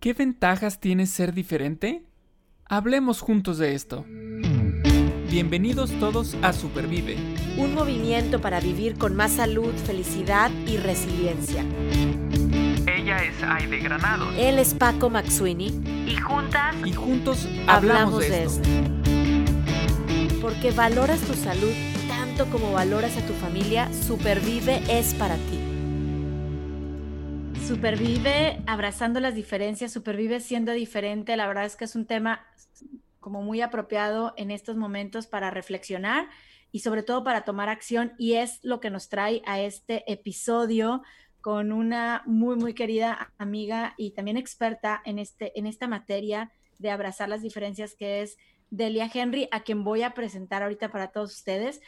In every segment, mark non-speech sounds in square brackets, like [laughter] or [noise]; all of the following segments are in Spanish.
¿Qué ventajas tiene ser diferente? Hablemos juntos de esto. Bienvenidos todos a Supervive. Un movimiento para vivir con más salud, felicidad y resiliencia. Ella es Aide Granados. Él es Paco Maxuini. Y juntas. Y juntos hablamos, de, esto. Porque valoras tu salud tanto como valoras a tu familia, Supervive es para ti. Supervive abrazando las diferencias, supervive siendo diferente. La verdad es que es un tema como muy apropiado en estos momentos para reflexionar y sobre todo para tomar acción y es lo que nos trae a este episodio con una muy muy querida amiga y también experta en este en esta materia de abrazar las diferencias que es Delia Henry, a quien voy a presentar ahorita para todos ustedes.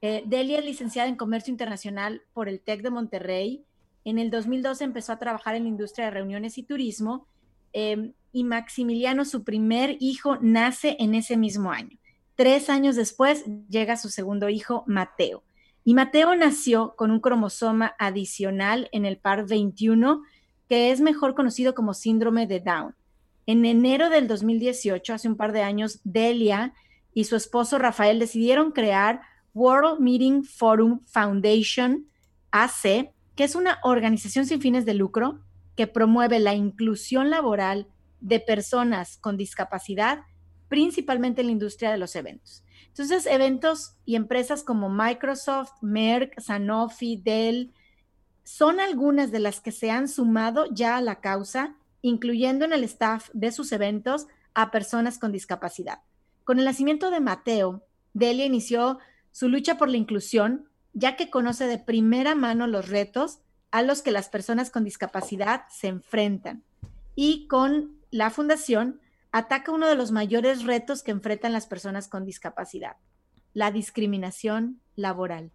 Eh, Delia es licenciada en Comercio Internacional por el TEC de Monterrey en el 2012 empezó a trabajar en la industria de reuniones y turismo em, y Maximiliano, su primer hijo, nace en ese mismo año. Tres años después llega su segundo hijo, Mateo. Y Mateo nació con un cromosoma adicional en el par 21, que es mejor conocido como síndrome de Down. En enero del 2018, hace un par de años, Delia y su esposo Rafael decidieron crear World Meeting Forum Foundation, AC, que es una organización sin fines de lucro que promueve la inclusión laboral de personas con discapacidad, principalmente en la industria de los eventos. Entonces, eventos y empresas como Microsoft, Merck, Sanofi, Dell, son algunas de las que se han sumado ya a la causa, incluyendo en el staff de sus eventos a personas con discapacidad. Con el nacimiento de Mateo, Delia inició su lucha por la inclusión ya que conoce de primera mano los retos a los que las personas con discapacidad se enfrentan. Y con la fundación ataca uno de los mayores retos que enfrentan las personas con discapacidad, la discriminación laboral.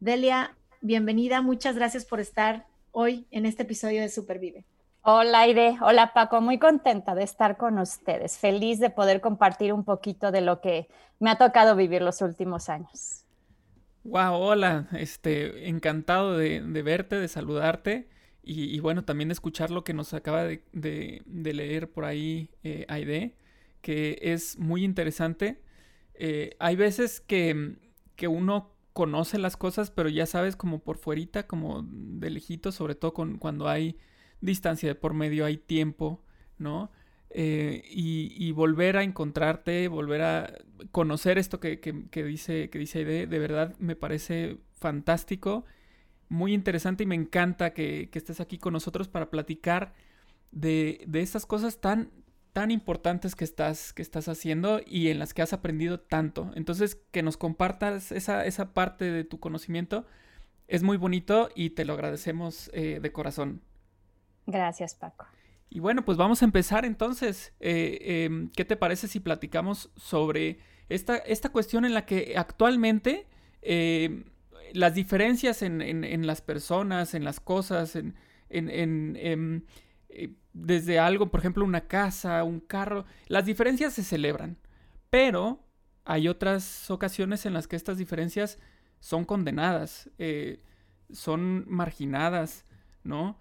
Delia, bienvenida, muchas gracias por estar hoy en este episodio de Supervive. Hola Aide, hola Paco, muy contenta de estar con ustedes, feliz de poder compartir un poquito de lo que me ha tocado vivir los últimos años. Wow, hola, este, encantado de, verte, de saludarte y, bueno, también de escuchar lo que nos acaba de, leer por ahí eh, Aide, que es muy interesante. Eh, hay veces que, que, uno conoce las cosas, pero ya sabes como por fuerita, como de lejito, sobre todo con, cuando hay distancia de por medio, hay tiempo, ¿no? Eh, y, volver a encontrarte, volver a conocer esto que, dice, que dice Aide, de verdad me parece fantástico, muy interesante y me encanta que, estés aquí con nosotros para platicar de, de estas cosas tan, tan importantes que estás, que estás haciendo y en las que has aprendido tanto. Entonces, que nos compartas esa, esa parte de tu conocimiento es muy bonito y te lo agradecemos eh, de corazón. Gracias, Paco. Y bueno, pues vamos a empezar entonces. Eh, em, ¿Qué te parece si platicamos sobre esta, esta cuestión en la que actualmente em, las diferencias en, las personas, en las cosas, en, em, eh, desde algo, por ejemplo, una casa, un carro, las diferencias se celebran, pero hay otras ocasiones en las que estas diferencias son condenadas, eh, son marginadas, ¿no?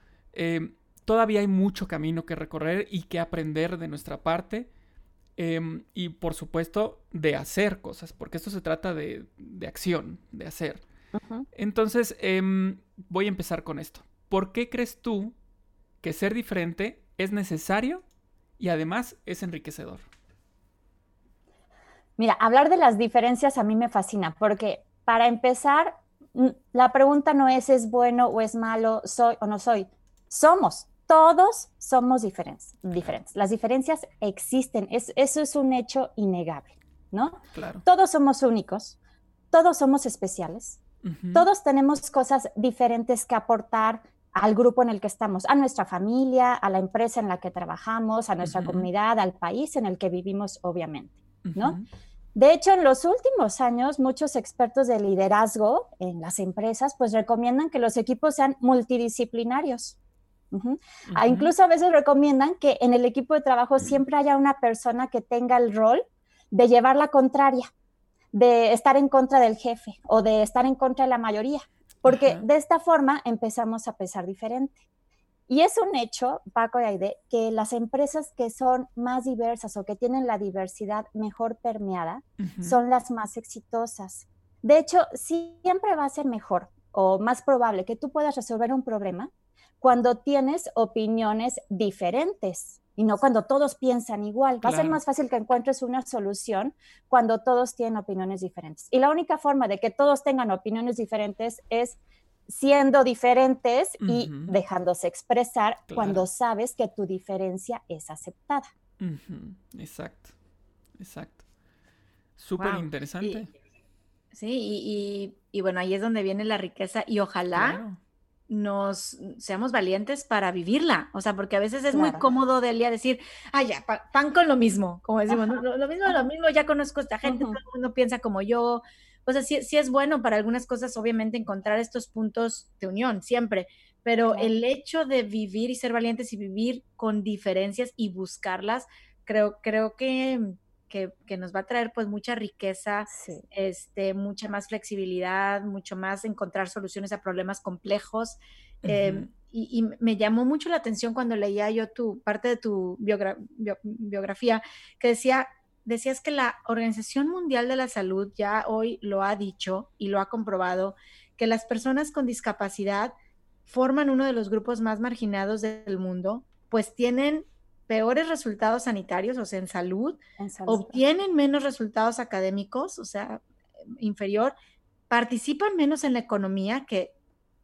Todavía hay mucho camino que recorrer y que aprender de nuestra parte. Em, y por supuesto de hacer cosas, porque esto se trata de, acción, de hacer. Entonces, em, voy a empezar con esto. ¿Por qué crees tú que ser diferente es necesario y además es enriquecedor? Mira, hablar de las diferencias a mí me fascina, porque para empezar, la pregunta no es es bueno o es malo, soy o no soy. Somos, todos somos diferentes, diferentes. Las diferencias existen, eso es un hecho innegable, ¿no? Claro. Todos somos únicos, todos somos especiales, todos tenemos cosas diferentes que aportar al grupo en el que estamos, a nuestra familia, a la empresa en la que trabajamos, a nuestra comunidad, al país en el que vivimos, obviamente, ¿no? De hecho, en los últimos años, muchos expertos de liderazgo en las empresas pues recomiendan que los equipos sean multidisciplinarios, Ah, incluso a veces recomiendan que en el equipo de trabajo siempre haya una persona que tenga el rol de llevar la contraria, de estar en contra del jefe o de estar en contra de la mayoría, porque de esta forma empezamos a pensar diferente. Y es un hecho, Paco y Aide, que las empresas que son más diversas o que tienen la diversidad mejor permeada son las más exitosas. De hecho, siempre va a ser mejor o más probable que tú puedas resolver un problema cuando tienes opiniones diferentes y no cuando todos piensan igual. Va a ser más fácil que encuentres una solución cuando todos tienen opiniones diferentes. Y la única forma de que todos tengan opiniones diferentes es siendo diferentes y dejándose expresar cuando sabes que tu diferencia es aceptada. Exacto, exacto. Súper interesante. Sí, y, bueno, ahí es donde viene la riqueza y ojalá nos seamos valientes para vivirla. O sea, porque a veces es muy cómodo Delia decir, ah, ya, pan, con lo mismo, como decimos, lo, mismo, lo mismo, ya conozco a esta gente, todo el mundo piensa como yo. O sea, sí, sí, es bueno para algunas cosas, obviamente, encontrar estos puntos de unión, siempre. Pero el hecho de vivir y ser valientes y vivir con diferencias y buscarlas, creo, creo que que, nos va a traer pues mucha riqueza, este, mucha más flexibilidad, mucho más encontrar soluciones a problemas complejos. Em, y, me llamó mucho la atención cuando leía yo tu parte de tu biografía, que decía, decías que la Organización Mundial de la Salud ya hoy lo ha dicho y lo ha comprobado, que las personas con discapacidad forman uno de los grupos más marginados del mundo, pues tienen peores resultados sanitarios, o sea, en salud, obtienen menos resultados académicos, o sea, inferior, participan menos en la economía, que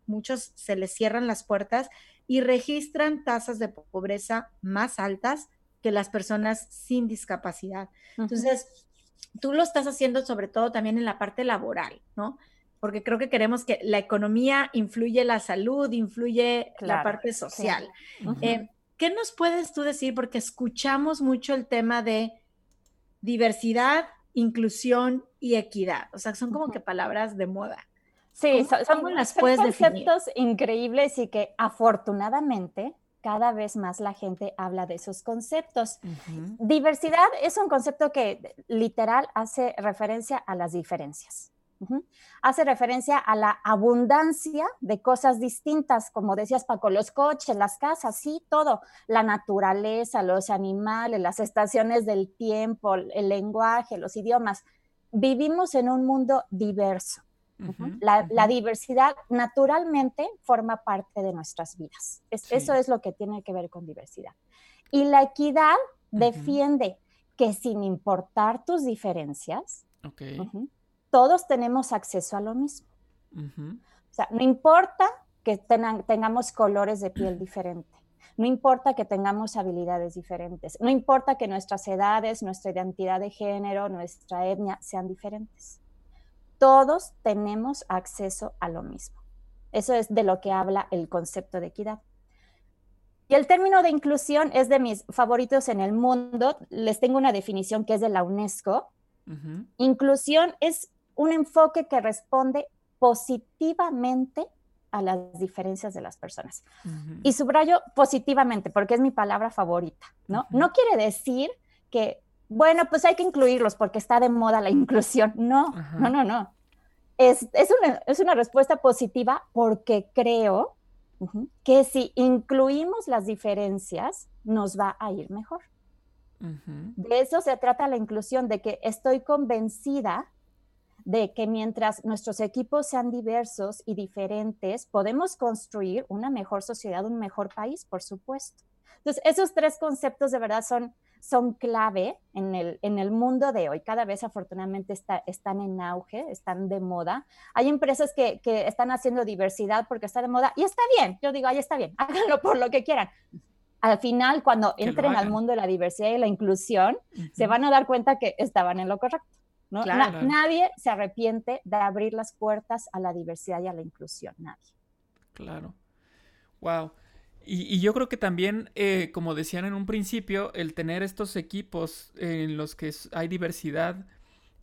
muchos se les cierran las puertas, y registran tasas de pobreza más altas que las personas sin discapacidad. Entonces, tú lo estás haciendo sobre todo también en la parte laboral, ¿no? Porque creo que queremos que la economía influye la salud, influye la parte social. ¿Qué nos puedes tú decir? Porque escuchamos mucho el tema de diversidad, inclusión y equidad. O sea, son como que palabras de moda. Sí, son, las conceptos increíbles y que afortunadamente cada vez más la gente habla de esos conceptos. Diversidad es un concepto que literal hace referencia a las diferencias. Hace referencia a la abundancia de cosas distintas, como decías Paco, los coches, las casas, sí, todo, la naturaleza, los animales, las estaciones del tiempo, el lenguaje, los idiomas. Vivimos en un mundo diverso. la, diversidad naturalmente forma parte de nuestras vidas. Eso es lo que tiene que ver con diversidad. Y la equidad defiende que sin importar tus diferencias, todos tenemos acceso a lo mismo. O sea, no importa que tengamos colores de piel diferentes, no importa que tengamos habilidades diferentes, no importa que nuestras edades, nuestra identidad de género, nuestra etnia sean diferentes. Todos tenemos acceso a lo mismo. Eso es de lo que habla el concepto de equidad. Y el término de inclusión es de mis favoritos en el mundo. Les tengo una definición que es de la UNESCO. Inclusión es un enfoque que responde positivamente a las diferencias de las personas. Y subrayo positivamente porque es mi palabra favorita, ¿no? No quiere decir que, bueno, pues hay que incluirlos porque está de moda la inclusión. No, no, no, no. Es, una, respuesta positiva porque creo que si incluimos las diferencias, nos va a ir mejor. De eso se trata la inclusión, de que estoy convencida de que mientras nuestros equipos sean diversos y diferentes, podemos construir una mejor sociedad, un mejor país, por supuesto. Entonces, esos tres conceptos de verdad son, son clave en el, en el mundo de hoy. Cada vez afortunadamente está, están en auge, están de moda. Hay empresas que, que, están haciendo diversidad porque está de moda y está bien. Yo digo, ahí está bien, [laughs] háganlo por lo que quieran. Al final, cuando entren al mundo de la diversidad y la inclusión, se van a dar cuenta que estaban en lo correcto nadie se arrepiente de abrir las puertas a la diversidad y a la inclusión, nadie. Claro. Wow. Y, yo creo que también, eh, como decían en un principio, el tener estos equipos en los que hay diversidad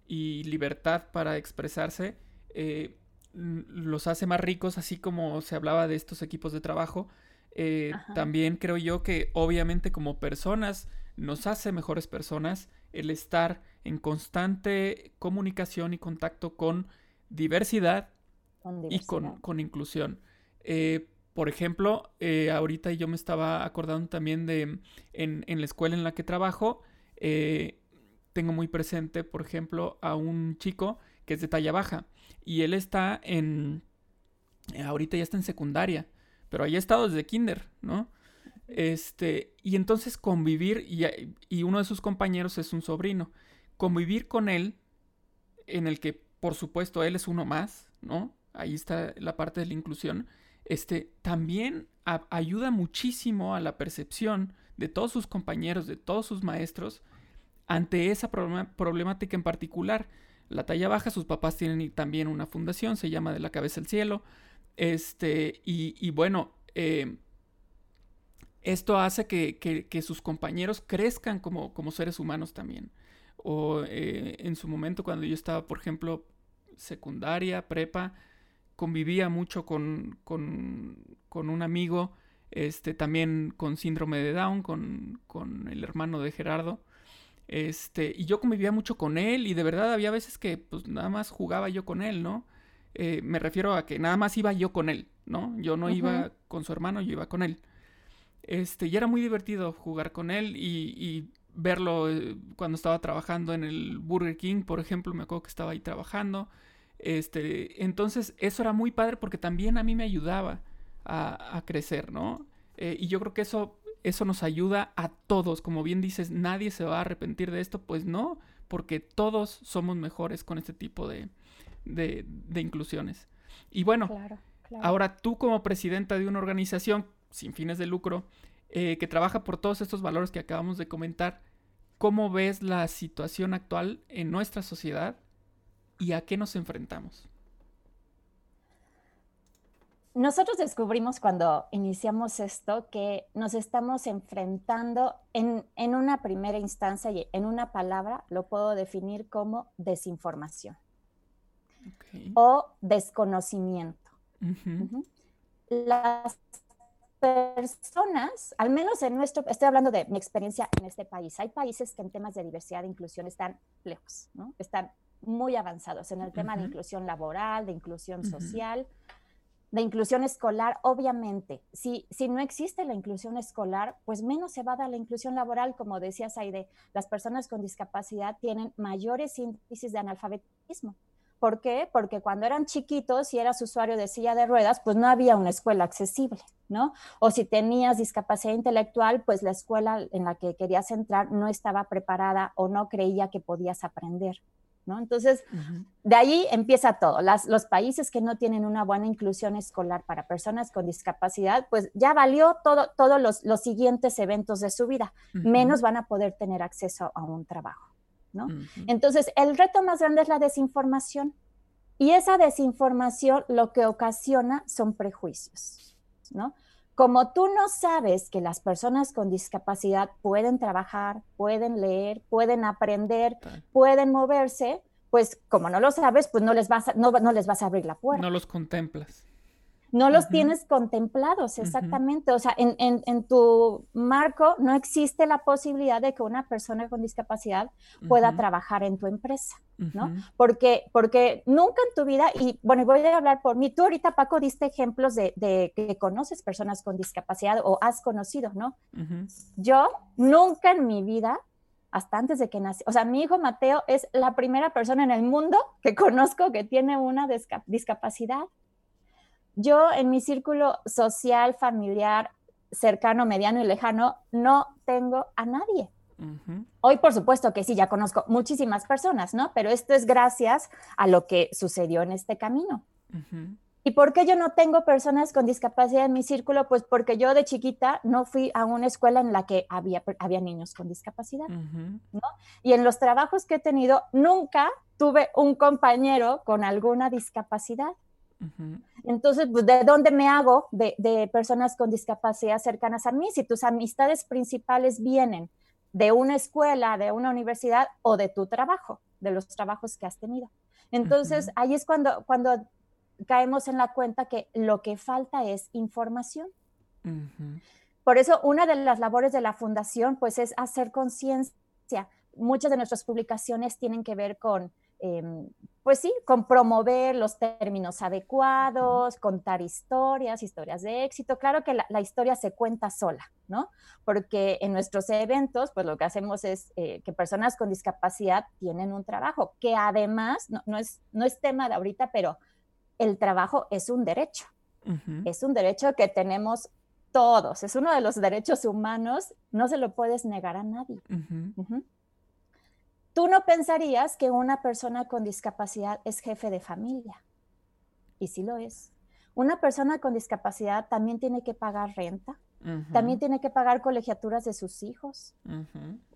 y libertad para expresarse, eh, los hace más ricos, así como se hablaba de estos equipos de trabajo. Eh, también creo yo que obviamente como personas nos hace mejores personas el estar en constante comunicación y contacto con diversidad, y con, inclusión. Eh, por ejemplo, eh, ahorita yo me estaba acordando también de en, la escuela en la que trabajo, eh, tengo muy presente, por ejemplo, a un chico que es de talla baja y él está en, ahorita ya está en secundaria, pero ahí ha estado desde kinder, ¿no? Este, y entonces convivir, y, y uno de sus compañeros es un sobrino, convivir con él, en el que por supuesto él es uno más, ¿no? Ahí está la parte de la inclusión este, también ayuda muchísimo a la percepción de todos sus compañeros, de todos sus maestros, ante esa problemática en particular. La talla baja, sus papás tienen también una fundación, se llama De la Cabeza al Cielo. Este, y, bueno, eh, esto hace que, sus compañeros crezcan como, como seres humanos también. O eh, en su momento, cuando yo estaba, por ejemplo, secundaria, prepa, convivía mucho con, un amigo, este, también con síndrome de Down, con, el hermano de Gerardo. Este, y yo convivía mucho con él y de verdad había veces que pues nada más jugaba yo con él, ¿no? Eh, me refiero a que nada más iba yo con él, ¿no? Yo no iba con su hermano, yo iba con él. Este, y era muy divertido jugar con él y, y verlo eh, cuando estaba trabajando en el Burger King, por ejemplo, me acuerdo que estaba ahí trabajando. Este, entonces, eso era muy padre porque también a mí me ayudaba a, crecer, ¿no? Eh, y yo creo que eso, eso nos ayuda a todos. Como bien dices, nadie se va a arrepentir de esto, pues no, porque todos somos mejores con este tipo de, inclusiones. Y bueno, ahora tú como presidenta de una organización sin fines de lucro, eh, que trabaja por todos estos valores que acabamos de comentar, ¿cómo ves la situación actual en nuestra sociedad y a qué nos enfrentamos? Nosotros descubrimos cuando iniciamos esto que nos estamos enfrentando en, una primera instancia y en una palabra lo puedo definir como desinformación o desconocimiento. Las personas, al menos en nuestro, estoy hablando de mi experiencia en este país, hay países que en temas de diversidad e inclusión están lejos, ¿no? Están muy avanzados en el tema de inclusión laboral, de inclusión social, de inclusión escolar. Obviamente, si, si no existe la inclusión escolar, pues menos se va a dar la inclusión laboral. Como decías, Aide, las personas con discapacidad tienen mayores índices de analfabetismo. ¿Por qué? Porque cuando eran chiquitos y eras usuario de silla de ruedas, pues no había una escuela accesible, ¿no? O si tenías discapacidad intelectual, pues la escuela en la que querías entrar no estaba preparada o no creía que podías aprender. Entonces, de ahí empieza todo. los países que no tienen una buena inclusión escolar para personas con discapacidad, pues ya valió todo, todos los, siguientes eventos de su vida, menos van a poder tener acceso a un trabajo, ¿no? Entonces, el reto más grande es la desinformación. Y esa desinformación lo que ocasiona son prejuicios, ¿no? Como tú no sabes que las personas con discapacidad pueden trabajar, pueden leer, pueden aprender, pueden moverse, pues como no lo sabes, pues no les vas a, no, no les vas a abrir la puerta. No los contemplas no los tienes contemplados, exactamente. O sea, en, tu marco no existe la posibilidad de que una persona con discapacidad pueda trabajar en tu empresa, ¿no? Porque, porque nunca en tu vida, y bueno, voy a hablar por mí, tú ahorita, Paco, diste ejemplos de, que conoces personas con discapacidad o has conocido, ¿no? Yo nunca en mi vida hasta antes de que nací. O sea, mi hijo Mateo es la primera persona en el mundo que conozco que tiene una discapacidad yo en mi círculo social, familiar, cercano, mediano y lejano, no tengo a nadie. Hoy, por supuesto que sí, ya conozco muchísimas personas, ¿no? Pero esto es gracias a lo que sucedió en este camino. ¿Y por qué yo no tengo personas con discapacidad en mi círculo? Pues porque yo de chiquita no fui a una escuela en la que había, había niños con discapacidad, ¿no? Y en los trabajos que he tenido, nunca tuve un compañero con alguna discapacidad. Entonces, pues, ¿de dónde me hago de, personas con discapacidad cercanas a mí? Si tus amistades principales vienen de una escuela, de una universidad o de tu trabajo, de los trabajos que has tenido. Entonces, ahí es cuando, cuando caemos en la cuenta que lo que falta es información. Por eso, una de las labores de la fundación, pues, es hacer conciencia. Muchas de nuestras publicaciones tienen que ver con em, pues sí, con promover los términos adecuados, contar historias, historias de éxito. Claro que la, historia se cuenta sola, ¿no? Porque en nuestros eventos, pues lo que hacemos es eh, que personas con discapacidad tienen un trabajo, que además, no, es, no es tema de ahorita, pero el trabajo es un derecho. Es un derecho que tenemos todos, es uno de los derechos humanos, no se lo puedes negar a nadie. Tú no pensarías que una persona con discapacidad es jefe de familia. Y sí lo es. Una persona con discapacidad también tiene que pagar renta, también tiene que pagar colegiaturas de sus hijos.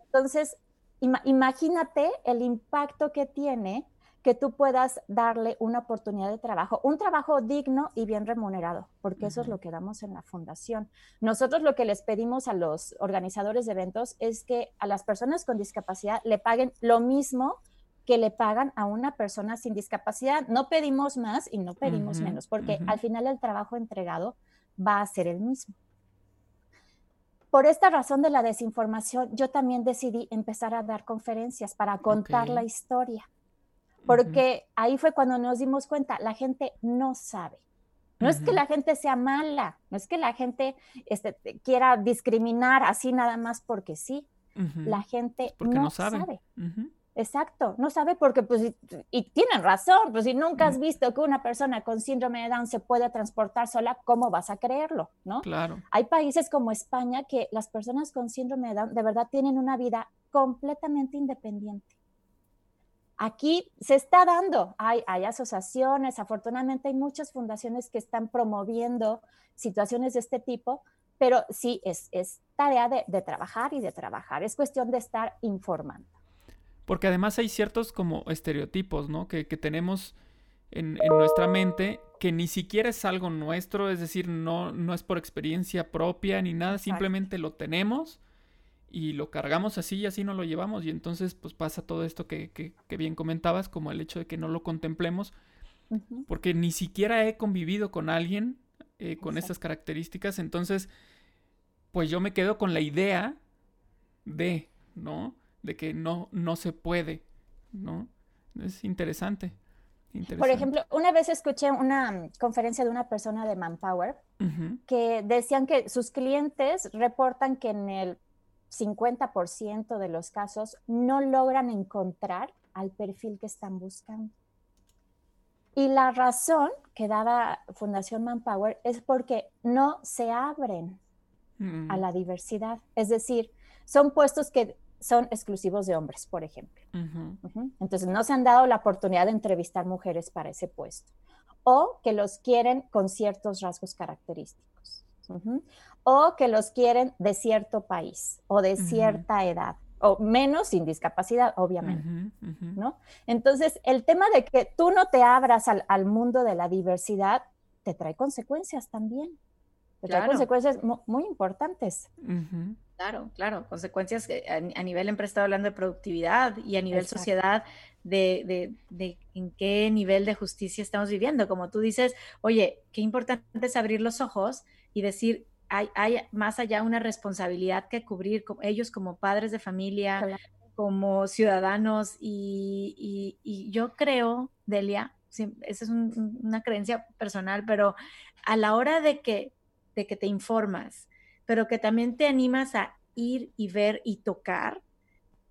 Entonces, imagínate el impacto que tiene que tú puedas darle una oportunidad de trabajo, un trabajo digno y bien remunerado, porque eso es lo que damos en la fundación. Nosotros lo que les pedimos a los organizadores de eventos es que a las personas con discapacidad le paguen lo mismo que le pagan a una persona sin discapacidad. No pedimos más y no pedimos menos, porque al final el trabajo entregado va a ser el mismo. Por esta razón de la desinformación, yo también decidí empezar a dar conferencias para contar la historia porque ahí fue cuando nos dimos cuenta, la gente no sabe. No es que la gente sea mala, no es que la gente este, quiera discriminar así nada más porque sí. La gente no, sabe. Exacto, no sabe porque, pues, y, tienen razón, pues si nunca has visto que una persona con síndrome de Down se puede transportar sola, ¿cómo vas a creerlo? ¿No? Claro. Hay países como España que las personas con síndrome de Down de verdad tienen una vida completamente independiente. Aquí se está dando, hay, hay, asociaciones, afortunadamente hay muchas fundaciones que están promoviendo situaciones de este tipo, pero sí es, es tarea de, trabajar y de trabajar, es cuestión de estar informando. Porque además hay ciertos como estereotipos, ¿no? Que, tenemos en, nuestra mente que ni siquiera es algo nuestro, es decir, no, no es por experiencia propia ni nada, simplemente lo tenemos y lo cargamos así y así no lo llevamos y entonces pues pasa todo esto que, que, bien comentabas como el hecho de que no lo contemplemos porque ni siquiera he convivido con alguien eh, con estas características entonces pues yo me quedo con la idea de no de que no no se puede no es interesante, Por ejemplo, una vez escuché una conferencia de una persona de Manpower que decían que sus clientes reportan que en el 50% de los casos no logran encontrar al perfil que están buscando. Y la razón que daba Fundación Manpower es porque no se abren a mm. la diversidad. Es decir, son puestos que son exclusivos de hombres, por ejemplo. Entonces, no se han dado la oportunidad de entrevistar mujeres para ese puesto. O que los quieren con ciertos rasgos característicos o que los quieren de cierto país o de cierta edad o menos sin discapacidad, obviamente, ¿no? Entonces, el tema de que tú no te abras al, mundo de la diversidad te trae consecuencias también, te trae consecuencias muy importantes. Claro, claro, consecuencias a, nivel empresa, hablando de productividad y a nivel sociedad, de, de, en qué nivel de justicia estamos viviendo. Como tú dices, oye, qué importante es abrir los ojos y decir, hay, más allá una responsabilidad que cubrir ellos como padres de familia, como ciudadanos y, yo creo, Delia, esa es una creencia personal, pero a la hora de que, de que te informas, pero que también te animas a ir y ver y tocar,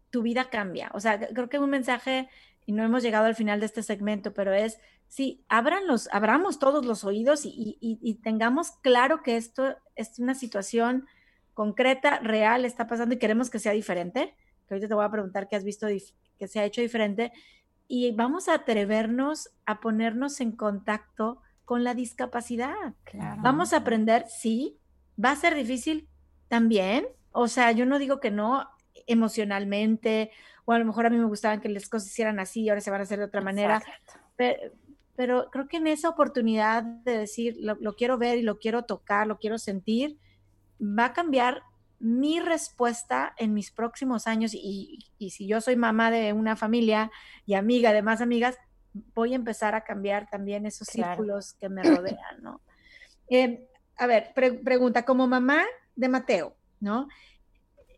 tu vida cambia. O sea, creo que un mensaje, y no hemos llegado al final de este segmento, pero es sí, abran los, abramos todos los oídos y, tengamos claro que esto es una situación concreta, real, está pasando y queremos que sea diferente. Que ahorita te voy a preguntar qué has visto que se ha hecho diferente. Y vamos a atrevernos a ponernos en contacto con la discapacidad. Vamos a aprender, sí, va a ser difícil también. O sea, yo no digo que no emocionalmente, o a lo mejor a mí me gustaban que las cosas hicieran así y ahora se van a hacer de otra manera. Pero, pero creo que en esa oportunidad de decir, lo, quiero ver y lo quiero tocar, lo quiero sentir, va a cambiar mi respuesta en mis próximos años y, si yo soy mamá de una familia y amiga de más amigas, voy a empezar a cambiar también esos círculos que me rodean, ¿no? Em, a ver, pregunta, como mamá de Mateo, ¿no?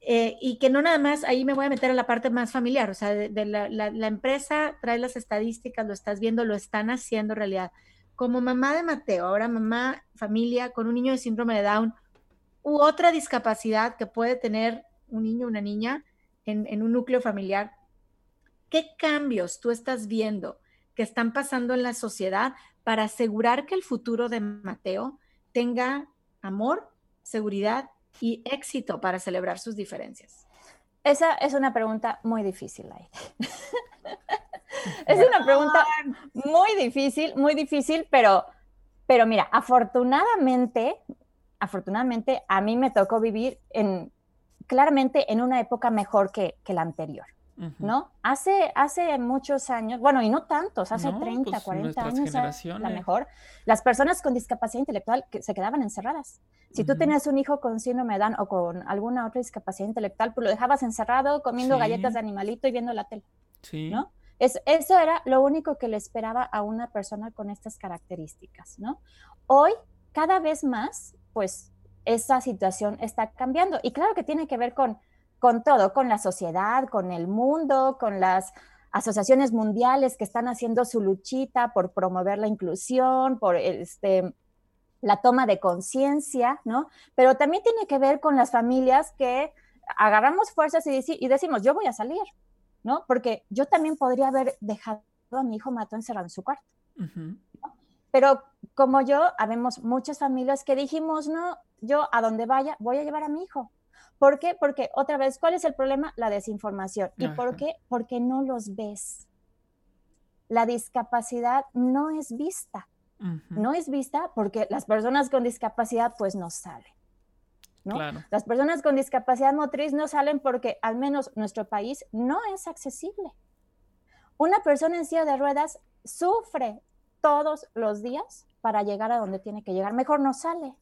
Eh, y que no nada más, ahí me voy a meter a la parte más familiar, o sea, de, la, empresa trae las estadísticas, lo estás viendo, lo están haciendo realidad. Como mamá de Mateo, ahora mamá, familia con un niño de síndrome de Down u otra discapacidad que puede tener un niño una niña en un núcleo familiar, ¿qué cambios tú estás viendo que están pasando en la sociedad para asegurar que el futuro de Mateo tenga amor, seguridad y éxito para celebrar sus diferencias? Esa es una pregunta muy difícil, [laughs] es una pregunta muy difícil, muy difícil, pero, pero mira, afortunadamente, afortunadamente a mí me tocó vivir en, claramente en una época mejor que, que la anterior. ¿No? Hace, hace muchos años, bueno, y no tantos, hace 30, 40 pues, años, la mejor, las personas con discapacidad intelectual que se quedaban encerradas. Si tú tenías un hijo con síndrome de Down o con alguna otra discapacidad intelectual, pues lo dejabas encerrado comiendo galletas de animalito y viendo la tele, ¿no? Es, eso era lo único que le esperaba a una persona con estas características, ¿no? Hoy, cada vez más, pues esa situación está cambiando. Y claro que tiene que ver con con todo, con la sociedad, con el mundo, con las asociaciones mundiales que están haciendo su luchita por promover la inclusión, por este, la toma de conciencia, ¿no? Pero también tiene que ver con las familias que agarramos fuerzas y, y, decimos, yo voy a salir, ¿no? Porque yo también podría haber dejado a mi hijo Mato encerrado en su cuarto. Pero como yo, habemos muchas familias que dijimos, no, yo a donde vaya voy a llevar a mi hijo, ¿Por qué? Porque otra vez, ¿cuál es el problema? La desinformación. ¿Y por qué? Porque no los ves. La discapacidad no es vista. No es vista porque las personas con discapacidad pues no salen. ¿no? Las personas con discapacidad motriz no salen porque al menos nuestro país no es accesible. Una persona en silla de ruedas sufre todos los días para llegar a donde tiene que llegar. Mejor no sale.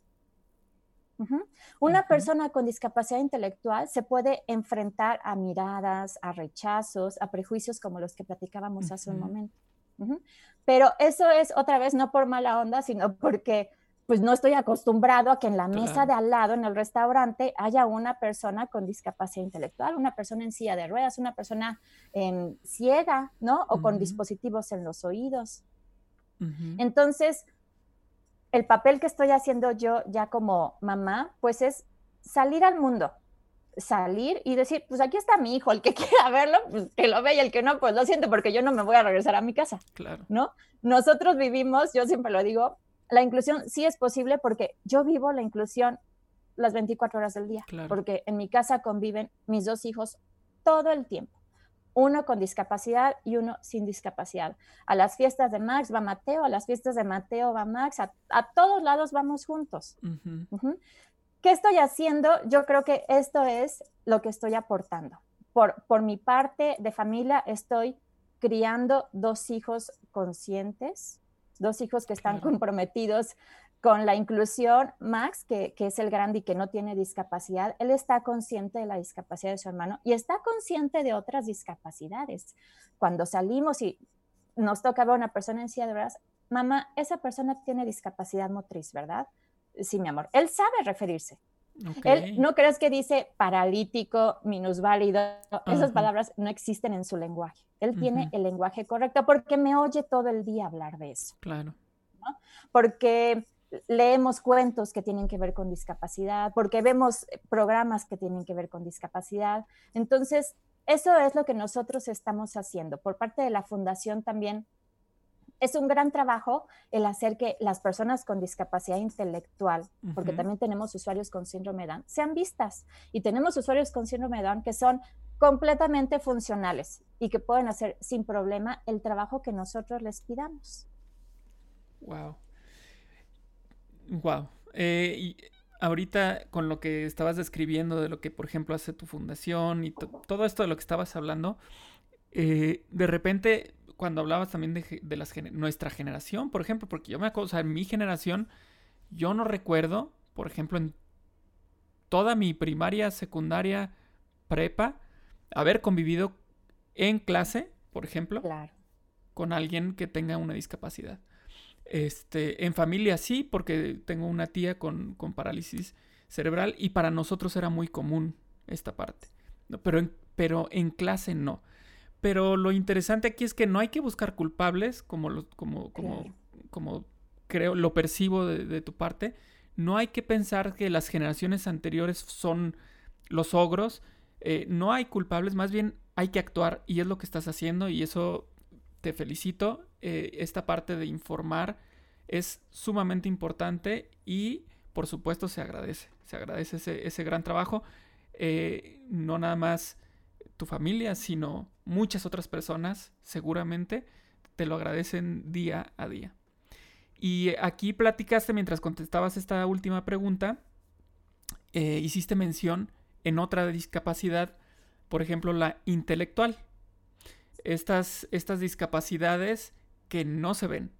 Una persona con discapacidad intelectual se puede enfrentar a miradas, a rechazos, a prejuicios como los que platicábamos hace un momento. Pero eso es otra vez no por mala onda, sino porque pues no estoy acostumbrado a que en la mesa de al lado, en el restaurante, haya una persona con discapacidad intelectual, una persona en silla de ruedas, una persona em, ciega, ¿no? O con dispositivos en los oídos. Entonces, el papel que estoy haciendo yo ya como mamá, pues es salir al mundo, salir y decir, pues aquí está mi hijo, el que [laughs] quiera verlo, pues que lo vea y el que no, pues lo siento porque yo no me voy a regresar a mi casa. Claro. ¿No? Nosotros vivimos, yo siempre lo digo, la inclusión sí es posible porque yo vivo la inclusión las 24 horas del día, porque en mi casa conviven mis dos hijos todo el tiempo uno con discapacidad y uno sin discapacidad. A las fiestas de Max va Mateo, a las fiestas de Mateo va Max, a, todos lados vamos juntos. ¿Qué estoy haciendo? Yo creo que esto es lo que estoy aportando. Por, por mi parte de familia estoy criando dos hijos conscientes, dos hijos que están comprometidos con la inclusión, Max, que, es el grande y que no tiene discapacidad, él está consciente de la discapacidad de su hermano y está consciente de otras discapacidades. Cuando salimos y nos toca ver a una persona en silla de ruedas, mamá, esa persona tiene discapacidad motriz, ¿verdad? Sí, mi amor. Él sabe referirse. Él no crees que dice paralítico, minusválido, esas palabras no existen en su lenguaje. Él tiene el lenguaje correcto porque me oye todo el día hablar de eso. Claro. Porque leemos cuentos que tienen que ver con discapacidad, porque vemos programas que tienen que ver con discapacidad. Entonces, eso es lo que nosotros estamos haciendo. Por parte de la fundación también es un gran trabajo el hacer que las personas con discapacidad intelectual, porque también tenemos usuarios con síndrome de Down, sean vistas. Y tenemos usuarios con síndrome de Down que son completamente funcionales y que pueden hacer sin problema el trabajo que nosotros les pidamos. Wow. Wow. Eh, y ahorita con lo que estabas describiendo de lo que, por ejemplo, hace tu fundación y todo esto de lo que estabas hablando, eh, de repente, cuando hablabas también de, de las nuestra generación, por ejemplo, porque yo me acuerdo, o sea, en mi generación, yo no recuerdo, por ejemplo, en toda mi primaria, secundaria, prepa, haber convivido en clase, por ejemplo, con alguien que tenga una discapacidad. Este, en familia sí, porque tengo una tía con, parálisis cerebral y para nosotros era muy común esta parte. Pero, en, pero en clase no. Pero lo interesante aquí es que no hay que buscar culpables, como, lo, como, como, como creo, lo percibo de, tu parte. No hay que pensar que las generaciones anteriores son los ogros. Eh, no hay culpables, más bien hay que actuar y es lo que estás haciendo y eso te felicito. Eh, esta parte de informar es sumamente importante y por supuesto se agradece. Se agradece ese, gran trabajo. Eh, no nada más tu familia, sino muchas otras personas seguramente te lo agradecen día a día. Y aquí platicaste mientras contestabas esta última pregunta, eh, hiciste mención en otra discapacidad, por ejemplo, la intelectual. Estas, estas discapacidades que no se ven.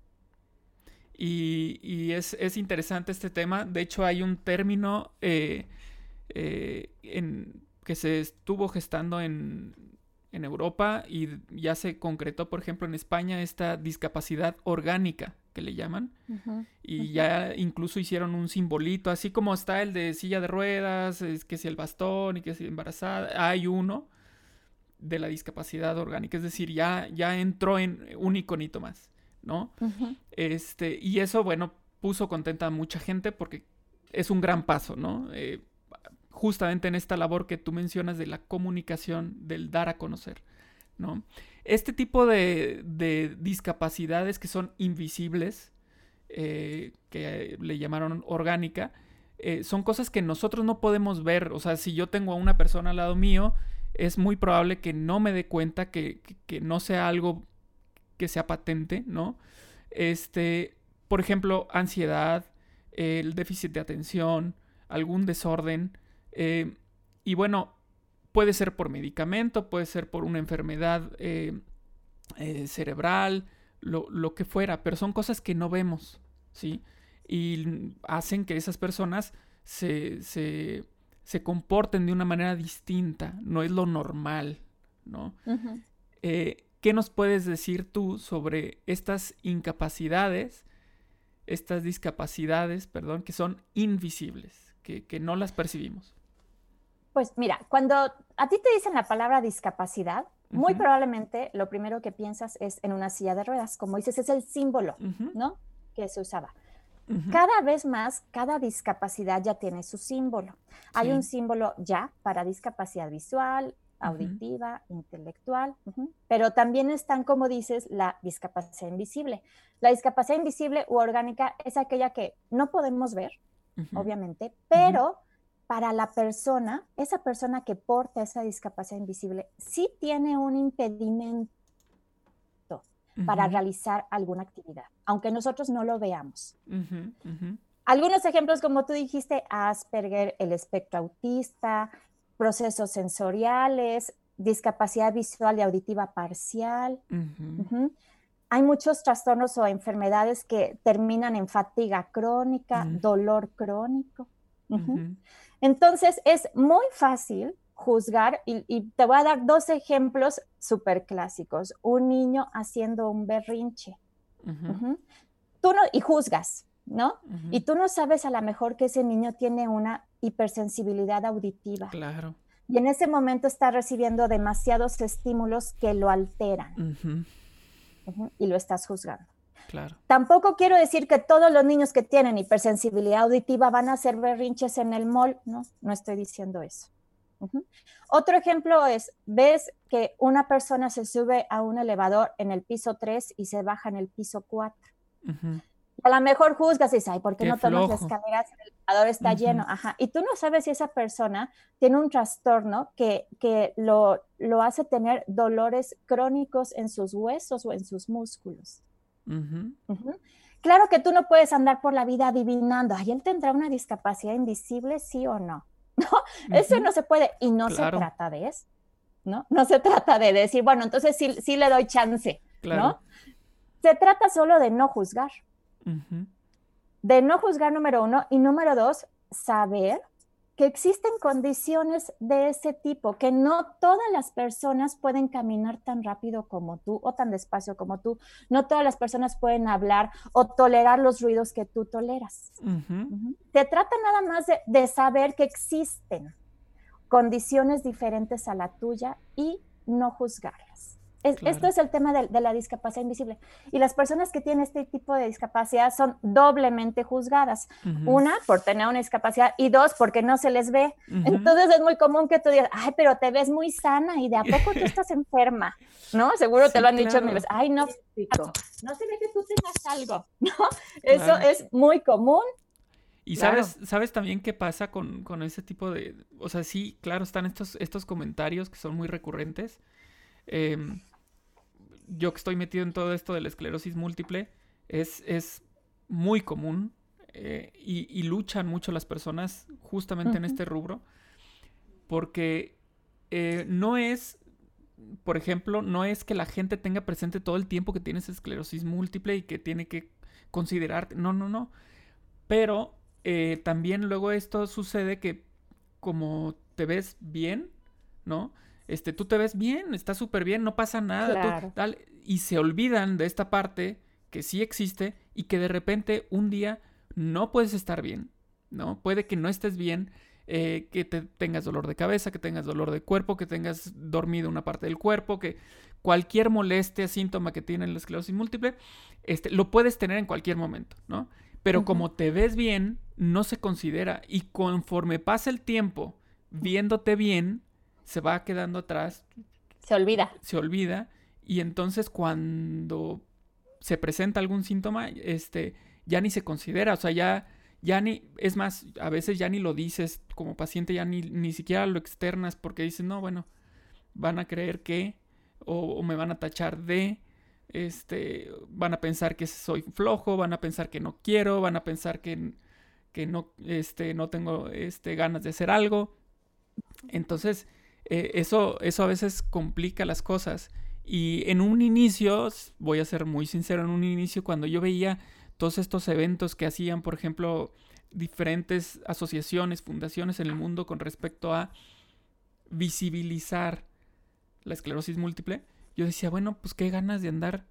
Y, es, interesante este tema. De hecho, hay un término eh, eh, en, que se estuvo gestando en, Europa y ya se concretó, por ejemplo, en España, esta discapacidad orgánica que le llaman. Y ya incluso hicieron un simbolito, así como está el de silla de ruedas, es que si el bastón y que si embarazada, hay uno de la discapacidad orgánica, es decir, ya, ya entró en un iconito más, ¿no? Este, y eso, bueno, puso contenta a mucha gente porque es un gran paso, ¿no? Eh, justamente en esta labor que tú mencionas de la comunicación, del dar a conocer, ¿no? Este tipo de, discapacidades que son invisibles, eh, que le llamaron orgánica, eh, son cosas que nosotros no podemos ver. O sea, si yo tengo a una persona al lado mío, es muy probable que no me dé cuenta que, no sea algo que sea patente, ¿no? Este, por ejemplo, ansiedad, el déficit de atención, algún desorden, eh, y bueno, puede ser por medicamento, puede ser por una enfermedad eh, eh, cerebral, lo, que fuera, pero son cosas que no vemos, ¿sí? Y hacen que esas personas se, se, comporten de una manera distinta, no es lo normal, ¿no? ¿Qué nos puedes decir tú sobre estas incapacidades, estas discapacidades, perdón, que son invisibles, que no las percibimos? Pues mira, cuando a ti te dicen la palabra discapacidad, muy probablemente lo primero que piensas es en una silla de ruedas, como dices, es el símbolo, ¿no? Que se usaba. Cada vez más, cada discapacidad ya tiene su símbolo. Hay un símbolo ya para discapacidad visual, auditiva, intelectual, pero también están, como dices, la discapacidad invisible. La discapacidad invisible u orgánica es aquella que no podemos ver, obviamente, pero para la persona, esa persona que porta esa discapacidad invisible, sí tiene un impedimento para realizar alguna actividad, aunque nosotros no lo veamos. Algunos ejemplos, como tú dijiste, Asperger, el espectro autista, procesos sensoriales, discapacidad visual y auditiva parcial. Hay muchos trastornos o enfermedades que terminan en fatiga crónica, dolor crónico. Entonces es muy fácil juzgar y, te voy a dar dos ejemplos súper clásicos. Un niño haciendo un berrinche. Tú no, y juzgas, ¿no? Y tú no sabes a lo mejor que ese niño tiene una hipersensibilidad auditiva. Claro. Y en ese momento está recibiendo demasiados estímulos que lo alteran. Y lo estás juzgando. Tampoco quiero decir que todos los niños que tienen hipersensibilidad auditiva van a hacer berrinches en el mall, no, no estoy diciendo eso. Otro ejemplo es, ves que una persona se sube a un elevador en el piso 3 y se baja en el piso 4. A lo mejor juzgas y dices, ay, ¿por qué, no tomas las escaleras? El elevador está lleno. Ajá. Y tú no sabes si esa persona tiene un trastorno que, que lo, lo hace tener dolores crónicos en sus huesos o en sus músculos. Claro que tú no puedes andar por la vida adivinando, ay, él tendrá una discapacidad invisible, sí o no. No, eso no se puede y no se trata de eso, ¿no? No se trata de decir, bueno, entonces sí, sí le doy chance, ¿no? Se trata solo de no juzgar. De no juzgar, número uno, y número dos, saber que existen condiciones de ese tipo, que no todas las personas pueden caminar tan rápido como tú o tan despacio como tú, no todas las personas pueden hablar o tolerar los ruidos que tú toleras. Se trata nada más de, saber que existen. condiciones diferentes a la tuya y no juzgarlas. Esto es el tema de, la discapacidad invisible. Y las personas que tienen este tipo de discapacidad son doblemente juzgadas. Una, por tener una discapacidad y dos, porque no se les ve. Entonces es muy común que tú digas, ay, pero te ves muy sana y de a poco tú [laughs] estás enferma, ¿no? Seguro te lo han dicho mil veces. Ay, no, no se ve que tú tengas algo, [laughs] ¿no? Eso es muy común. Y sabes, sabes también qué pasa con, con, ese tipo de, o sea, sí, claro, están estos, estos comentarios que son muy recurrentes. Eh, yo que estoy metido en todo esto de la esclerosis múltiple, es, es muy común eh, y, luchan mucho las personas justamente en este rubro, porque eh, no es, por ejemplo, no es que la gente tenga presente todo el tiempo que tienes esclerosis múltiple y que tiene que considerarte, no, no, no, pero eh, también luego esto sucede que como te ves bien, ¿no? Este, tú te ves bien, está súper bien, no pasa nada, y se olvidan de esta parte que sí existe y que de repente un día no puedes estar bien, ¿no? Puede que no estés bien, eh, que te tengas dolor de cabeza, que tengas dolor de cuerpo, que tengas dormido una parte del cuerpo, que cualquier molestia, síntoma que tiene la esclerosis múltiple, este, lo puedes tener en cualquier momento, ¿no? Pero como te ves bien, no se considera y conforme pasa el tiempo viéndote bien, se va quedando atrás. Se olvida. Se olvida. Y entonces cuando se presenta algún síntoma, este, ya ni se considera, o sea, ya, ya ni, es más, a veces ya ni lo dices como paciente, ya ni, ni siquiera lo externas porque dices, no, bueno, van a creer que, o, me van a tachar de, este, van a pensar que soy flojo, van a pensar que no quiero, van a pensar que, que no, este, no tengo, este, ganas de hacer algo. Entonces, eh, eso, eso a veces complica las cosas. Y en un inicio, voy a ser muy sincero, en un inicio cuando yo veía todos estos eventos que hacían, por ejemplo, diferentes asociaciones, fundaciones en el mundo con respecto a visibilizar la esclerosis múltiple, yo decía, bueno, pues qué ganas de andar,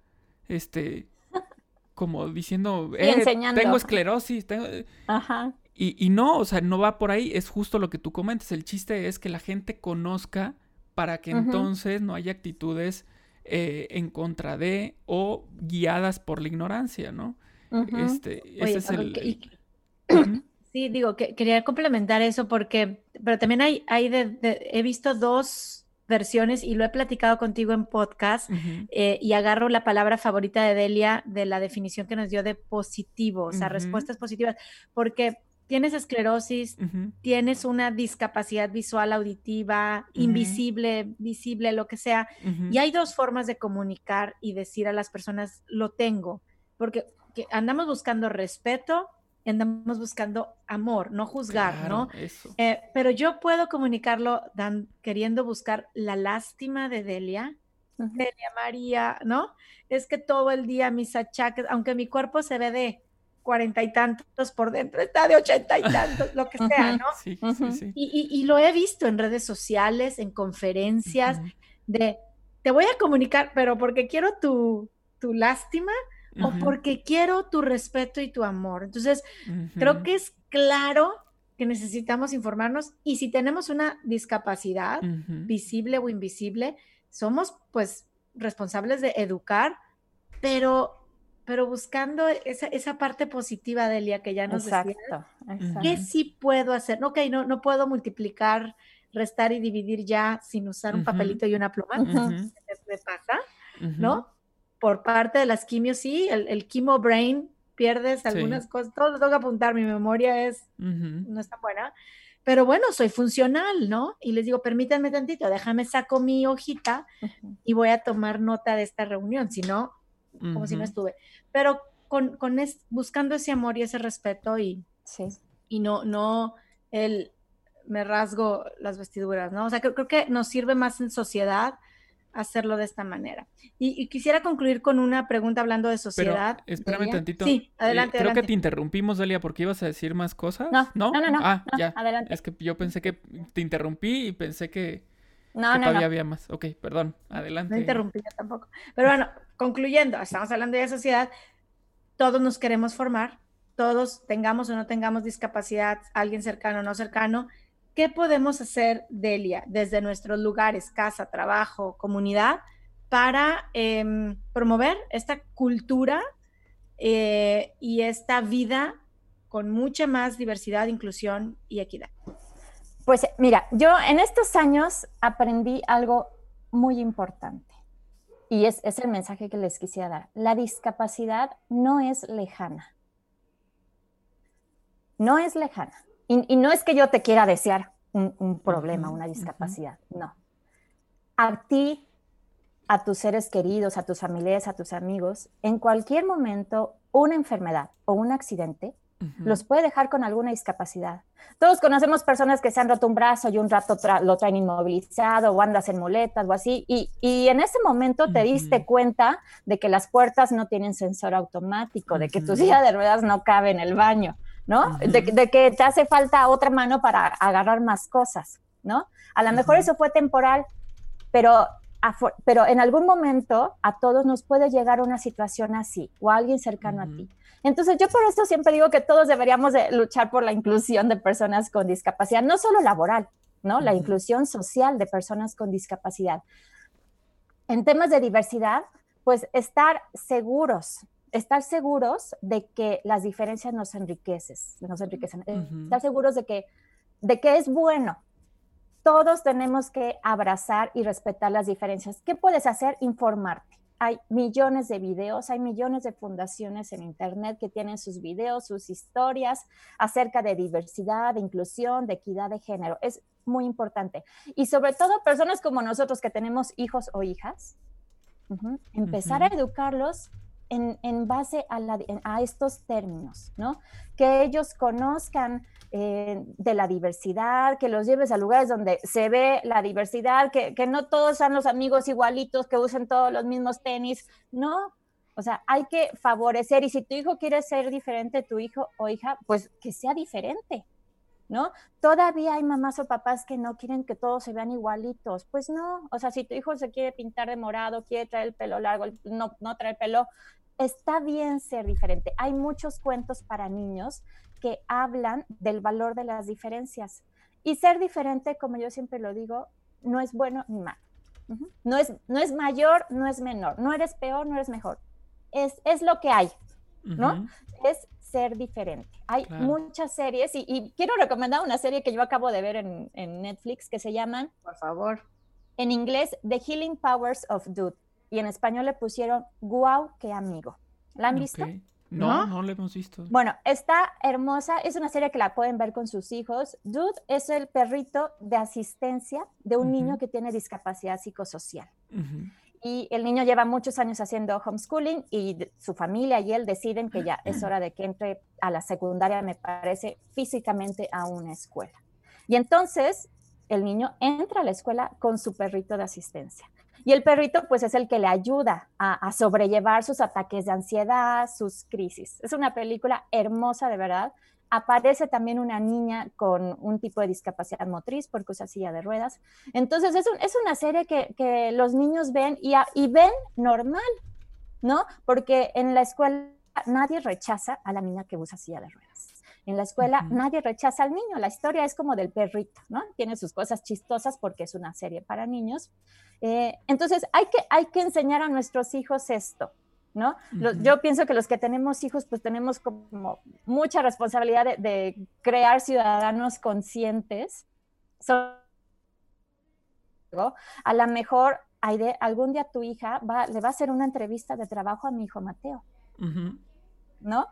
este, como diciendo, eh, tengo esclerosis, tengo... Ajá. Y, no, o sea, no va por ahí, es justo lo que tú comentas. El chiste es que la gente conozca para que entonces no haya actitudes eh, en contra de o guiadas por la ignorancia, ¿no? Este, ese es el... [clears throat] Sí, digo, que quería complementar eso porque, pero también hay, hay de, he visto dos versiones y lo he platicado contigo en podcast eh, y agarro la palabra favorita de Delia de la definición que nos dio de positivo, o sea, respuestas positivas, porque tienes esclerosis, tienes una discapacidad visual, auditiva, invisible, visible, lo que sea. Y hay dos formas de comunicar y decir a las personas, lo tengo, porque andamos buscando respeto, andamos buscando amor, no juzgar, ¿no? Eh, pero yo puedo comunicarlo dan, queriendo buscar la lástima de Delia. Delia María, ¿no? Es que todo el día mis achaques, aunque mi cuerpo se ve de cuarenta y tantos por dentro, está de ochenta y tantos, lo que sea, ¿no? Sí, sí, sí. Y, lo he visto en redes sociales, en conferencias, de te voy a comunicar, pero porque quiero tu, tu lástima o porque quiero tu respeto y tu amor. Entonces, creo que es claro que necesitamos informarnos y si tenemos una discapacidad visible o invisible, somos pues responsables de educar, pero pero buscando esa, esa parte positiva, Delia, que ya nos exacto, decías. ¿Qué sí puedo hacer? Ok, no, no puedo multiplicar, restar y dividir ya sin usar un papelito y una pluma. me, pasa, ¿no? Por parte de las quimios, sí, el, el quimo brain, pierdes algunas cosas, todo lo tengo que apuntar, mi memoria es, no es tan buena. Pero bueno, soy funcional, ¿no? Y les digo, permítanme tantito, déjame saco mi hojita y voy a tomar nota de esta reunión, si no, como si no estuve. Pero con, con buscando ese amor y ese respeto y, y no, no el me rasgo las vestiduras, ¿no? O sea, creo, que nos sirve más en sociedad hacerlo de esta manera. Y, quisiera concluir con una pregunta hablando de sociedad. Pero, espérame tantito. Sí, adelante. creo que te interrumpimos, Delia, porque ibas a decir más cosas. No, no, no, no. Ah, ya. Adelante. Es que yo pensé que te interrumpí y pensé que, no, no, todavía había más. Ok, perdón, adelante. No interrumpí tampoco. Pero bueno, concluyendo, estamos hablando de sociedad, todos nos queremos formar, todos tengamos o no tengamos discapacidad, alguien cercano o no cercano, ¿qué podemos hacer, Delia, desde nuestros lugares, casa, trabajo, comunidad, para em, promover esta cultura eh, y esta vida con mucha más diversidad, inclusión y equidad? Pues mira, yo en estos años aprendí algo muy importante y es, el mensaje que les quisiera dar. La discapacidad no es lejana. No es lejana. Y, no es que yo te quiera desear un, problema, una discapacidad, no. A ti, a tus seres queridos, a tus familiares, a tus amigos, en cualquier momento, una enfermedad o un accidente los puede dejar con alguna discapacidad. Todos conocemos personas que se han roto un brazo y un rato lo traen inmovilizado o andas en muletas o así, y, en ese momento te diste cuenta de que las puertas no tienen sensor automático, de que tu silla de ruedas no cabe en el baño, ¿no? de, que te hace falta otra mano para agarrar más cosas, ¿no? A lo mejor eso fue temporal, pero pero en algún momento a todos nos puede llegar una situación así o alguien cercano a ti. Entonces, yo por esto siempre digo que todos deberíamos de luchar por la inclusión de personas con discapacidad, no solo laboral, ¿no? La inclusión social de personas con discapacidad. En temas de diversidad, pues estar seguros, estar seguros de que las diferencias nos enriquecen, nos enriquecen, eh, estar seguros de que, de que es bueno. Todos tenemos que abrazar y respetar las diferencias. ¿Qué puedes hacer? Informarte hay millones de videos, hay millones de fundaciones en Internet que tienen sus videos, sus historias acerca de diversidad, de inclusión, de equidad de género. Es muy importante. Y sobre todo personas como nosotros que tenemos hijos o hijas, empezar a educarlos en, base a, estos términos, ¿no? Que ellos conozcan eh, de la diversidad, que los lleves a lugares donde se ve la diversidad, que, no todos sean los amigos igualitos, que usen todos los mismos tenis, no. O sea, hay que favorecer y si tu hijo quiere ser diferente, tu hijo o hija, pues que sea diferente, ¿no? Todavía hay mamás o papás que no quieren que todos se vean igualitos. Pues no, o sea, si tu hijo se quiere pintar de morado, quiere traer el pelo largo, no, no traer pelo, está bien ser diferente. Hay muchos cuentos para niños que hablan del valor de las diferencias. Y ser diferente, como yo siempre lo digo, no es bueno ni malo. no, es, no es mayor, no es menor. No eres peor, no eres mejor. Es, es lo que hay, ¿no? Es ser diferente. Hay muchas series y, quiero recomendar una serie que yo acabo de ver en, en Netflix que se llaman, por favor, en inglés, The Healing Powers of Dude y en español le pusieron Guau, qué amigo. ¿La han visto? No, no, la hemos visto. Bueno, está hermosa, es una serie que la pueden ver con sus hijos. Dude es el perrito de asistencia de un niño que tiene discapacidad psicosocial. Y el niño lleva muchos años haciendo homeschooling y su familia y él deciden que ya es hora de que entre a la secundaria, me parece, físicamente a una escuela. Y entonces el niño entra a la escuela con su perrito de asistencia. Y el perrito, pues, es el que le ayuda a, sobrellevar sus ataques de ansiedad, sus crisis. Es una película hermosa, de verdad. Aparece también una niña con un tipo de discapacidad motriz porque usa silla de ruedas. Entonces, es, es una serie que, los niños ven y, y ven normal, ¿no? Porque en la escuela nadie rechaza a la niña que usa silla de ruedas. En la escuela nadie rechaza al niño, la historia es como del perrito, ¿no? Tiene sus cosas chistosas porque es una serie para niños. Eh, entonces hay que, hay que enseñar a nuestros hijos esto, ¿no? yo pienso que los que tenemos hijos, pues tenemos como mucha responsabilidad de, crear ciudadanos conscientes. a lo mejor algún día tu hija le va a hacer una entrevista de trabajo a mi hijo Mateo, ¿no?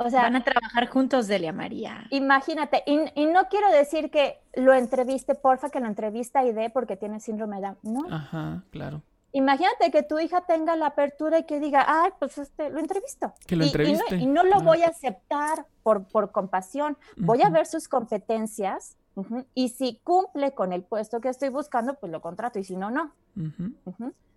O sea, van a trabajar juntos, Delia María. Imagínate, y, no quiero decir que lo entreviste, porfa, que lo entrevista y dé porque tiene síndrome de Down, ¿no? Ajá, claro. Imagínate que tu hija tenga la apertura y que diga, ay, pues este, lo entrevisto. Que lo entreviste. Y, no, lo voy a aceptar por, por compasión. Voy a ver sus competencias y si cumple con el puesto que estoy buscando, pues lo contrato y si no, no.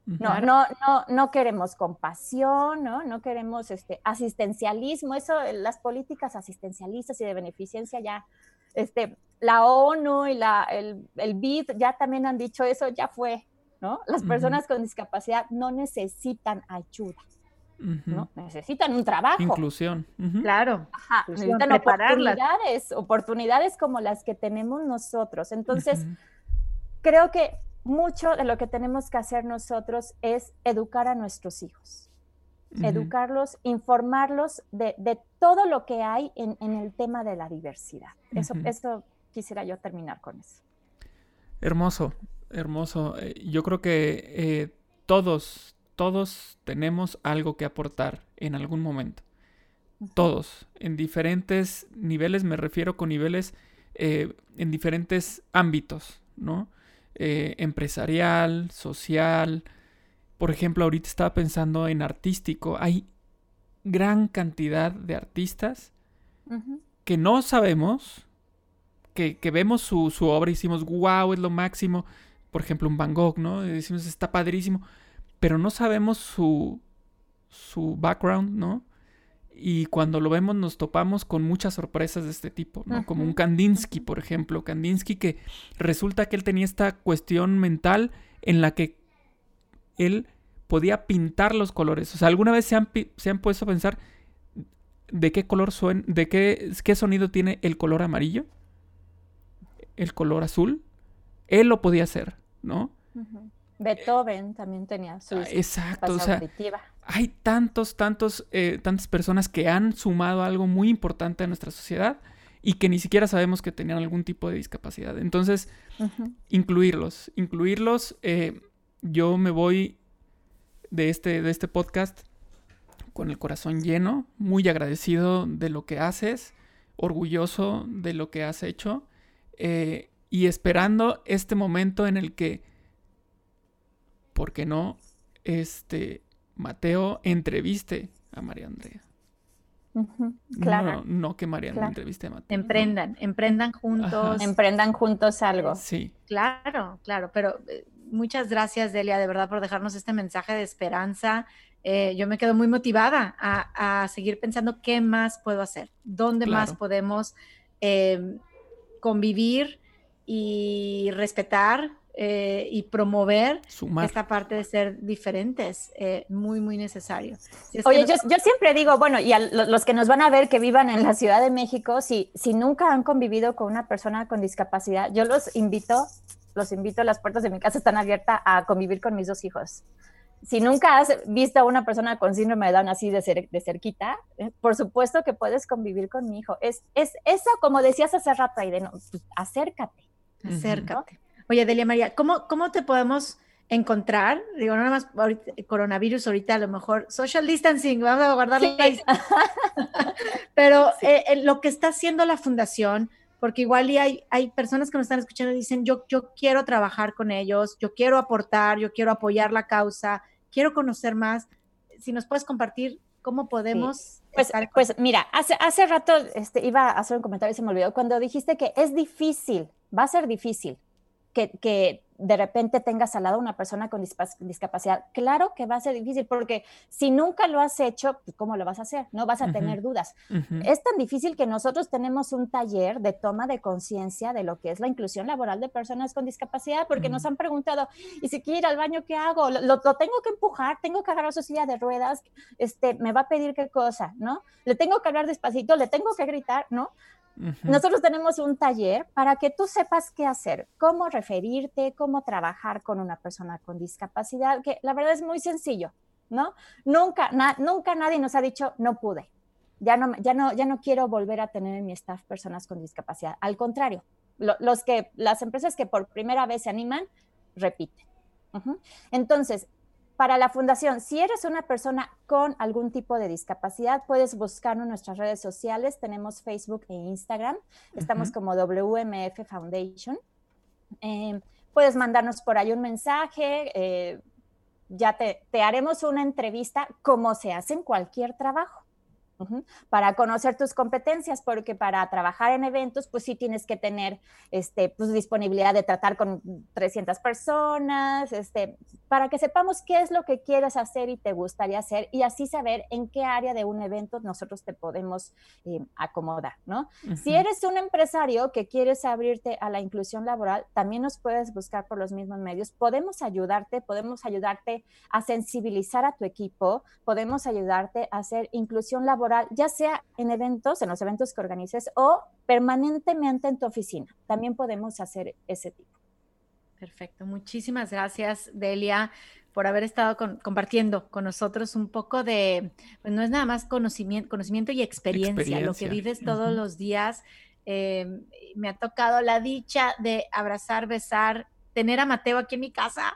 No, no, no, no queremos compasión, ¿no? No queremos este asistencialismo, eso, las políticas asistencialistas y de beneficencia ya, este, la ONU y la, el, el BID ya también han dicho eso, ya fue, ¿no? Las personas con discapacidad no necesitan ayuda, ¿no? Necesitan un trabajo. Inclusión. Claro. necesitan oportunidades, oportunidades como las que tenemos nosotros. Entonces, creo que mucho de lo que tenemos que hacer nosotros es educar a nuestros hijos. Educarlos, informarlos de, todo lo que hay en, el tema de la diversidad. Eso, eso quisiera yo terminar con eso. Hermoso, hermoso. Eh, yo creo que eh, todos, todos tenemos algo que aportar en algún momento. Todos, en diferentes niveles, me refiero con niveles eh, en diferentes ámbitos, ¿no? Empresarial, social. Por ejemplo, ahorita estaba pensando en artístico. Hay gran cantidad de artistas que no sabemos que, vemos su, obra y decimos, wow, es lo máximo. Por ejemplo, un Van Gogh, ¿no? Y decimos, está padrísimo. Pero no sabemos su, su background, ¿no? Y cuando lo vemos nos topamos con muchas sorpresas de este tipo, ¿no? Como un Kandinsky, por ejemplo. Kandinsky que resulta que él tenía esta cuestión mental en la que él podía pintar los colores. O sea, ¿alguna vez se han, se han puesto a pensar de qué color suena, de qué, qué sonido tiene el color amarillo? el color azul, él lo podía hacer, ¿no? Beethoven también tenía su ah, Exacto, o sea, hay tantos, tantos, eh, tantas personas que han sumado algo muy importante a nuestra sociedad y que ni siquiera sabemos que tenían algún tipo de discapacidad. Entonces, incluirlos, incluirlos. Eh, yo me voy de este, de este podcast con el corazón lleno, muy agradecido de lo que haces, orgulloso de lo que has hecho eh, y esperando este momento en el que, ¿por qué no? Este, Mateo entreviste a María Andrea. claro. No, que María Andrea entreviste a Mateo. Emprendan, emprendan juntos. Emprendan juntos algo. Sí. Claro, claro, pero eh, muchas gracias, Delia, de verdad, por dejarnos este mensaje de esperanza. Eh, yo me quedo muy motivada a, seguir pensando qué más puedo hacer, dónde más podemos convivir y respetar eh, y promover esta parte de ser diferentes, eh, muy, muy necesario. Oye, yo, siempre digo, bueno, y a los que nos van a ver que vivan en la Ciudad de México, si, si nunca han convivido con una persona con discapacidad, yo los invito, los invito, las puertas de mi casa están abiertas a convivir con mis dos hijos si nunca has visto a una persona con síndrome de Down así de, de cerquita, eh, por supuesto que puedes convivir con mi hijo. Es, es eso, como decías hace rato, Aide, no, pues, acércate. Acércate. Oye, Delia María, ¿cómo, ¿cómo te podemos encontrar? Digo, no nada más ahorita, coronavirus, ahorita a lo mejor social distancing, vamos a guardar [laughs] Pero eh, lo que está haciendo la fundación, porque igual y hay, hay personas que nos están escuchando y dicen, yo, yo quiero trabajar con ellos, yo quiero aportar, yo quiero apoyar la causa, quiero conocer más. Si nos puedes compartir cómo podemos... Pues, pues mira, hace, hace rato este, iba a hacer un comentario y se me olvidó, cuando dijiste que es difícil, va a ser difícil que, que de repente tengas al lado una persona con discapacidad, claro que va a ser difícil, porque si nunca lo has hecho, pues, ¿cómo lo vas a hacer? No vas a tener dudas. Es tan difícil que nosotros tenemos un taller de toma de conciencia de lo que es la inclusión laboral de personas con discapacidad, porque nos han preguntado, ¿y si quiero ir al baño, qué hago? ¿Lo, tengo que empujar? ¿Tengo que agarrar su silla de ruedas? Este, ¿Me va a pedir qué cosa? ¿No? ¿Le tengo que hablar despacito? ¿Le tengo que gritar? ¿No? Nosotros tenemos un taller para que tú sepas qué hacer, cómo referirte, cómo trabajar con una persona con discapacidad, que la verdad es muy sencillo, ¿no? Nunca, nunca nadie nos ha dicho no pude. Ya no, ya, no, ya no quiero volver a tener en mi staff personas con discapacidad. Al contrario, los que, las empresas que por primera vez se animan, repiten. Entonces, para la fundación, si eres una persona con algún tipo de discapacidad, puedes buscarnos en nuestras redes sociales. Tenemos Facebook e Instagram. Estamos como WMF Foundation. Em, puedes mandarnos por ahí un mensaje. Eh, ya te, haremos una entrevista como se hace en cualquier trabajo. Para conocer tus competencias, porque para trabajar en eventos, pues sí tienes que tener este, pues, disponibilidad de tratar con 300 personas, este, para que sepamos qué es lo que quieres hacer y te gustaría hacer y así saber en qué área de un evento nosotros te podemos eh, acomodar, ¿no? Si eres un empresario que quieres abrirte a la inclusión laboral, también nos puedes buscar por los mismos medios. Podemos ayudarte, podemos ayudarte a sensibilizar a tu equipo, podemos ayudarte a hacer inclusión laboral ya sea en eventos, en los eventos que organices o permanentemente en tu oficina. También podemos hacer ese tipo. Perfecto. Muchísimas gracias, Delia, por haber estado compartiendo con nosotros un poco de, pues no es nada más conocimiento, conocimiento y experiencia, lo que vives todos los días. Eh, me ha tocado la dicha de abrazar, besar, tener a Mateo aquí en mi casa.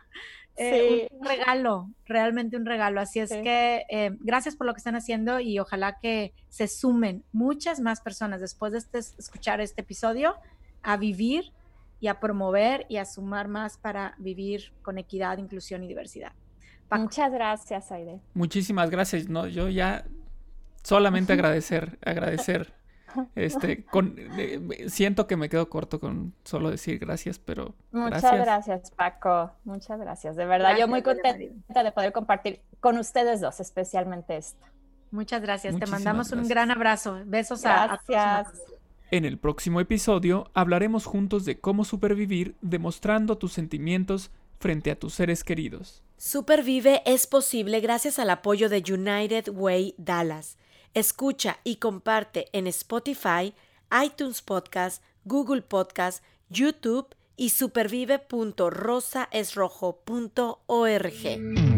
Eh, un regalo, realmente un regalo. Así es que eh, gracias por lo que están haciendo y ojalá que se sumen muchas más personas después de este, escuchar este episodio a vivir y a promover y a sumar más para vivir con equidad, inclusión y diversidad. Muchas gracias, Aide. Muchísimas gracias. No, yo ya solamente agradecer, agradecer este, [laughs] con, eh, siento que me quedo corto con solo decir gracias, pero. Muchas gracias, Paco. Muchas gracias. De verdad, yo muy contenta de poder compartir con ustedes dos, especialmente esto. Muchas gracias. Te mandamos un gran abrazo. Besos gracias. a, todos. En el próximo episodio hablaremos juntos de cómo supervivir demostrando tus sentimientos frente a tus seres queridos. Supervive es posible gracias al apoyo de United Way Dallas Escucha y comparte en Spotify, iTunes Podcast, Google Podcast, YouTube y supervive.rosaesrojo.org.